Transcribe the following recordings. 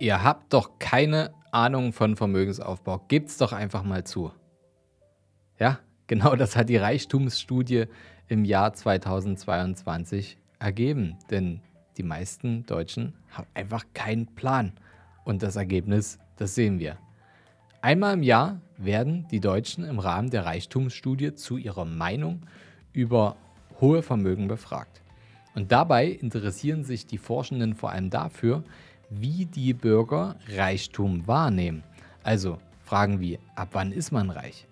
Ihr habt doch keine Ahnung von Vermögensaufbau. Gebt's doch einfach mal zu. Ja, genau das hat die Reichtumsstudie im Jahr 2022 ergeben. Denn die meisten Deutschen haben einfach keinen Plan. Und das Ergebnis, das sehen wir. Einmal im Jahr werden die Deutschen im Rahmen der Reichtumsstudie zu ihrer Meinung über hohe Vermögen befragt. Und dabei interessieren sich die Forschenden vor allem dafür, wie die Bürger Reichtum wahrnehmen. Also Fragen wie, ab wann ist man reich?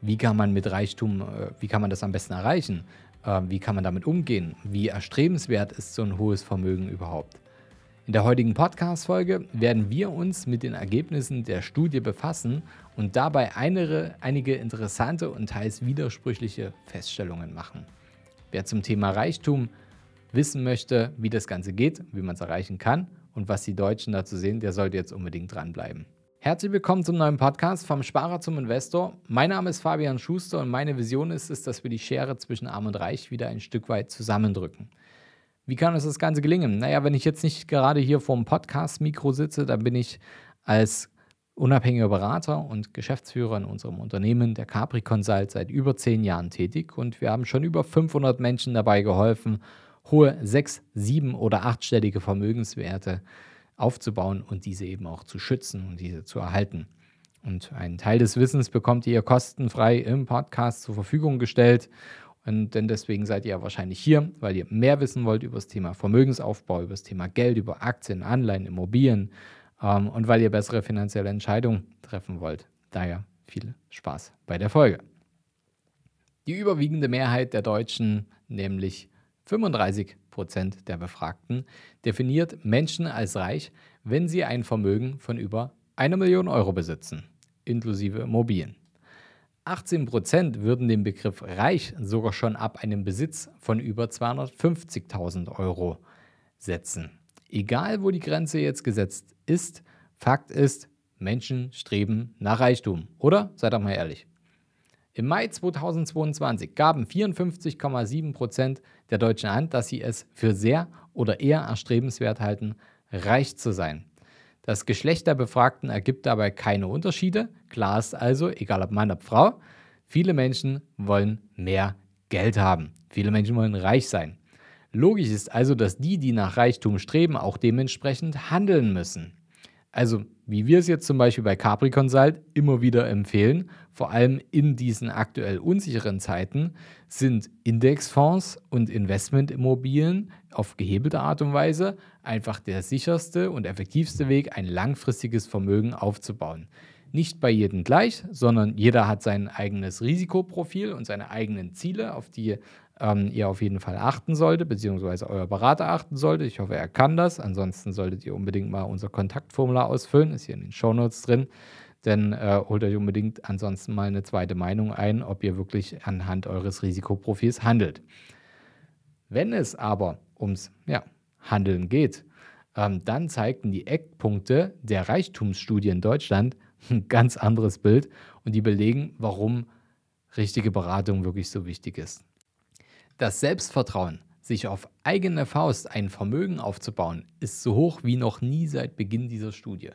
Wie kann man mit Reichtum, äh, wie kann man das am besten erreichen? Äh, wie kann man damit umgehen? Wie erstrebenswert ist so ein hohes Vermögen überhaupt? In der heutigen Podcast-Folge werden wir uns mit den Ergebnissen der Studie befassen und dabei einige, einige interessante und teils widersprüchliche Feststellungen machen. Wer zum Thema Reichtum wissen möchte, wie das Ganze geht, wie man es erreichen kann und was die Deutschen dazu sehen, der sollte jetzt unbedingt dranbleiben. Herzlich willkommen zum neuen Podcast vom Sparer zum Investor. Mein Name ist Fabian Schuster und meine Vision ist es, dass wir die Schere zwischen Arm und Reich wieder ein Stück weit zusammendrücken. Wie kann uns das Ganze gelingen? Naja, wenn ich jetzt nicht gerade hier vor dem Podcast-Mikro sitze, dann bin ich als unabhängiger Berater und Geschäftsführer in unserem Unternehmen, der Capri Consult, seit über zehn Jahren tätig und wir haben schon über 500 Menschen dabei geholfen, hohe sechs-, sieben- oder achtstellige Vermögenswerte aufzubauen und diese eben auch zu schützen und diese zu erhalten. Und einen Teil des Wissens bekommt ihr kostenfrei im Podcast zur Verfügung gestellt. Und denn deswegen seid ihr wahrscheinlich hier, weil ihr mehr wissen wollt über das Thema Vermögensaufbau, über das Thema Geld, über Aktien, Anleihen, Immobilien ähm, und weil ihr bessere finanzielle Entscheidungen treffen wollt. Daher viel Spaß bei der Folge. Die überwiegende Mehrheit der Deutschen, nämlich 35 Prozent der Befragten definiert Menschen als reich, wenn sie ein Vermögen von über einer Million Euro besitzen, inklusive Immobilien. 18 Prozent würden den Begriff reich sogar schon ab einem Besitz von über 250.000 Euro setzen. Egal, wo die Grenze jetzt gesetzt ist, Fakt ist, Menschen streben nach Reichtum. Oder? Seid doch mal ehrlich. Im Mai 2022 gaben 54,7 Prozent der Deutschen an, dass sie es für sehr oder eher erstrebenswert halten, reich zu sein. Das Geschlecht der Befragten ergibt dabei keine Unterschiede. Klar ist also, egal ob Mann oder Frau, viele Menschen wollen mehr Geld haben. Viele Menschen wollen reich sein. Logisch ist also, dass die, die nach Reichtum streben, auch dementsprechend handeln müssen. Also, wie wir es jetzt zum Beispiel bei Capri Consult immer wieder empfehlen, vor allem in diesen aktuell unsicheren Zeiten, sind Indexfonds und Investmentimmobilien auf gehebelte Art und Weise einfach der sicherste und effektivste Weg, ein langfristiges Vermögen aufzubauen. Nicht bei jedem gleich, sondern jeder hat sein eigenes Risikoprofil und seine eigenen Ziele, auf die ähm, ihr auf jeden Fall achten solltet, beziehungsweise euer Berater achten sollte. Ich hoffe, er kann das. Ansonsten solltet ihr unbedingt mal unser Kontaktformular ausfüllen, ist hier in den Shownotes drin. Denn äh, holt euch unbedingt ansonsten mal eine zweite Meinung ein, ob ihr wirklich anhand eures Risikoprofils handelt. Wenn es aber ums ja, Handeln geht, ähm, dann zeigten die Eckpunkte der Reichtumsstudie in Deutschland ein ganz anderes Bild und die belegen, warum richtige Beratung wirklich so wichtig ist. Das Selbstvertrauen, sich auf eigene Faust ein Vermögen aufzubauen, ist so hoch wie noch nie seit Beginn dieser Studie.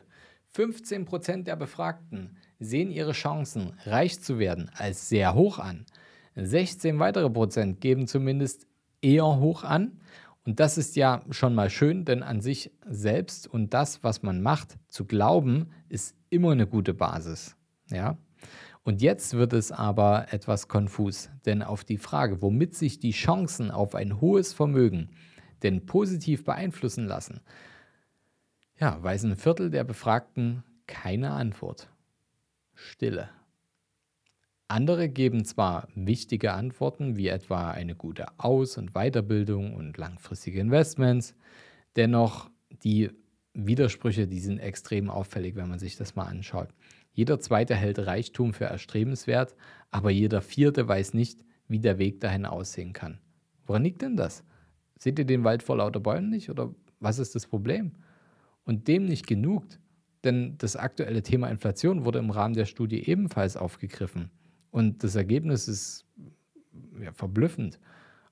15% der Befragten sehen ihre Chancen, reich zu werden, als sehr hoch an. 16 weitere Prozent geben zumindest eher hoch an. Und das ist ja schon mal schön, denn an sich selbst und das, was man macht, zu glauben, ist immer eine gute Basis. Ja? Und jetzt wird es aber etwas konfus, denn auf die Frage, womit sich die Chancen auf ein hohes Vermögen denn positiv beeinflussen lassen, ja, weiß ein Viertel der Befragten keine Antwort. Stille. Andere geben zwar wichtige Antworten, wie etwa eine gute Aus- und Weiterbildung und langfristige Investments, dennoch die Widersprüche, die sind extrem auffällig, wenn man sich das mal anschaut. Jeder zweite hält Reichtum für erstrebenswert, aber jeder vierte weiß nicht, wie der Weg dahin aussehen kann. Woran liegt denn das? Seht ihr den Wald vor lauter Bäumen nicht oder was ist das Problem? Und dem nicht genug, denn das aktuelle Thema Inflation wurde im Rahmen der Studie ebenfalls aufgegriffen. Und das Ergebnis ist ja, verblüffend.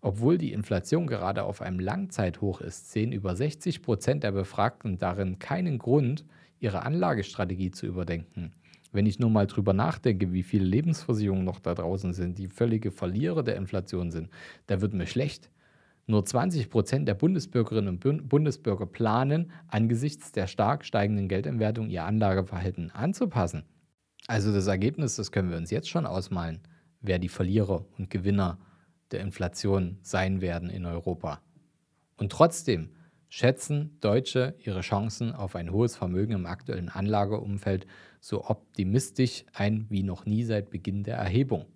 Obwohl die Inflation gerade auf einem Langzeithoch ist, sehen über 60 Prozent der Befragten darin keinen Grund, ihre Anlagestrategie zu überdenken. Wenn ich nur mal drüber nachdenke, wie viele Lebensversicherungen noch da draußen sind, die völlige Verlierer der Inflation sind, da wird mir schlecht. Nur 20 Prozent der Bundesbürgerinnen und Bundesbürger planen, angesichts der stark steigenden Geldentwertung ihr Anlageverhalten anzupassen. Also das Ergebnis, das können wir uns jetzt schon ausmalen, wer die Verlierer und Gewinner der Inflation sein werden in Europa. Und trotzdem schätzen Deutsche ihre Chancen auf ein hohes Vermögen im aktuellen Anlageumfeld so optimistisch ein wie noch nie seit Beginn der Erhebung.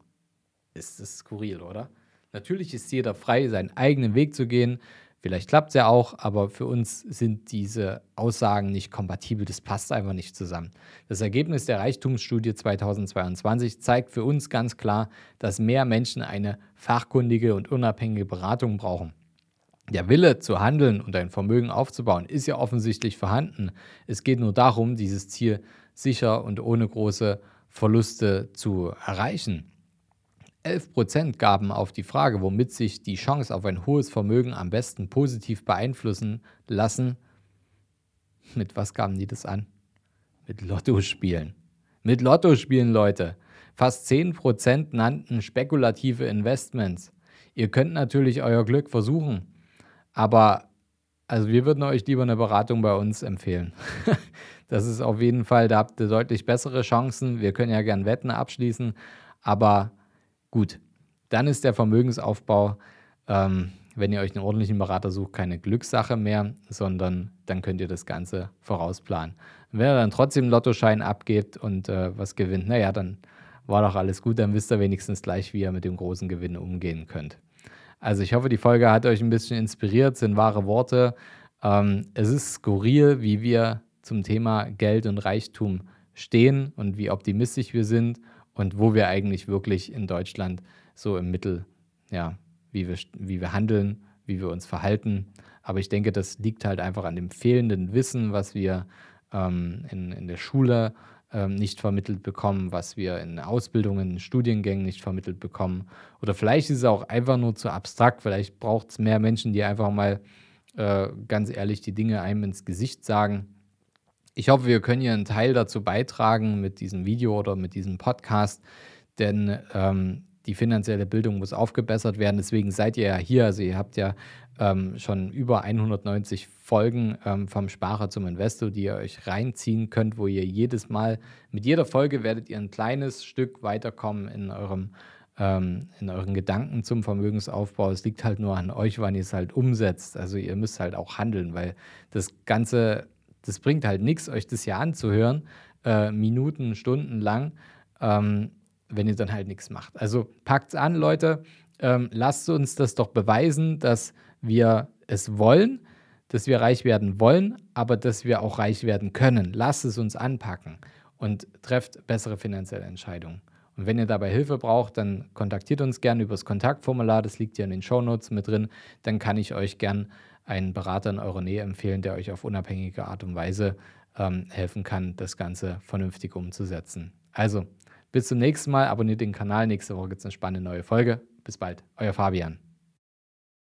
Ist das skurril, oder? Natürlich ist jeder frei, seinen eigenen Weg zu gehen. Vielleicht klappt es ja auch, aber für uns sind diese Aussagen nicht kompatibel. Das passt einfach nicht zusammen. Das Ergebnis der Reichtumsstudie 2022 zeigt für uns ganz klar, dass mehr Menschen eine fachkundige und unabhängige Beratung brauchen. Der Wille zu handeln und ein Vermögen aufzubauen ist ja offensichtlich vorhanden. Es geht nur darum, dieses Ziel sicher und ohne große Verluste zu erreichen. 11% gaben auf die Frage, womit sich die Chance auf ein hohes Vermögen am besten positiv beeinflussen lassen. Mit was gaben die das an? Mit Lottospielen. Mit Lottospielen, Leute. Fast 10% nannten spekulative Investments. Ihr könnt natürlich euer Glück versuchen, aber also wir würden euch lieber eine Beratung bei uns empfehlen. das ist auf jeden Fall, da habt ihr deutlich bessere Chancen. Wir können ja gern Wetten abschließen, aber Gut, dann ist der Vermögensaufbau, ähm, wenn ihr euch einen ordentlichen Berater sucht, keine Glückssache mehr, sondern dann könnt ihr das Ganze vorausplanen. Wenn ihr dann trotzdem einen Lottoschein abgebt und äh, was gewinnt, naja, dann war doch alles gut, dann wisst ihr wenigstens gleich, wie ihr mit dem großen Gewinn umgehen könnt. Also ich hoffe, die Folge hat euch ein bisschen inspiriert, sind wahre Worte. Ähm, es ist skurril, wie wir zum Thema Geld und Reichtum stehen und wie optimistisch wir sind und wo wir eigentlich wirklich in Deutschland so im Mittel, ja, wie wir, wie wir handeln, wie wir uns verhalten. Aber ich denke, das liegt halt einfach an dem fehlenden Wissen, was wir ähm, in, in der Schule ähm, nicht vermittelt bekommen, was wir in Ausbildungen, in Studiengängen nicht vermittelt bekommen. Oder vielleicht ist es auch einfach nur zu abstrakt. Vielleicht braucht es mehr Menschen, die einfach mal äh, ganz ehrlich die Dinge einem ins Gesicht sagen ich hoffe, wir können hier einen Teil dazu beitragen mit diesem Video oder mit diesem Podcast, denn ähm, die finanzielle Bildung muss aufgebessert werden. Deswegen seid ihr ja hier. Also ihr habt ja ähm, schon über 190 Folgen ähm, vom Sparer zum Investor, die ihr euch reinziehen könnt, wo ihr jedes Mal, mit jeder Folge werdet ihr ein kleines Stück weiterkommen in eurem ähm, in euren Gedanken zum Vermögensaufbau. Es liegt halt nur an euch, wann ihr es halt umsetzt. Also ihr müsst halt auch handeln, weil das Ganze das bringt halt nichts, euch das hier anzuhören, äh, Minuten, Stunden lang, ähm, wenn ihr dann halt nichts macht. Also packt's an, Leute. Ähm, lasst uns das doch beweisen, dass wir es wollen, dass wir reich werden wollen, aber dass wir auch reich werden können. Lasst es uns anpacken und trefft bessere finanzielle Entscheidungen. Und wenn ihr dabei Hilfe braucht, dann kontaktiert uns gerne über das Kontaktformular, das liegt ja in den Shownotes mit drin. Dann kann ich euch gern einen Berater in eurer Nähe empfehlen, der euch auf unabhängige Art und Weise ähm, helfen kann, das Ganze vernünftig umzusetzen. Also, bis zum nächsten Mal. Abonniert den Kanal. Nächste Woche gibt es eine spannende neue Folge. Bis bald. Euer Fabian.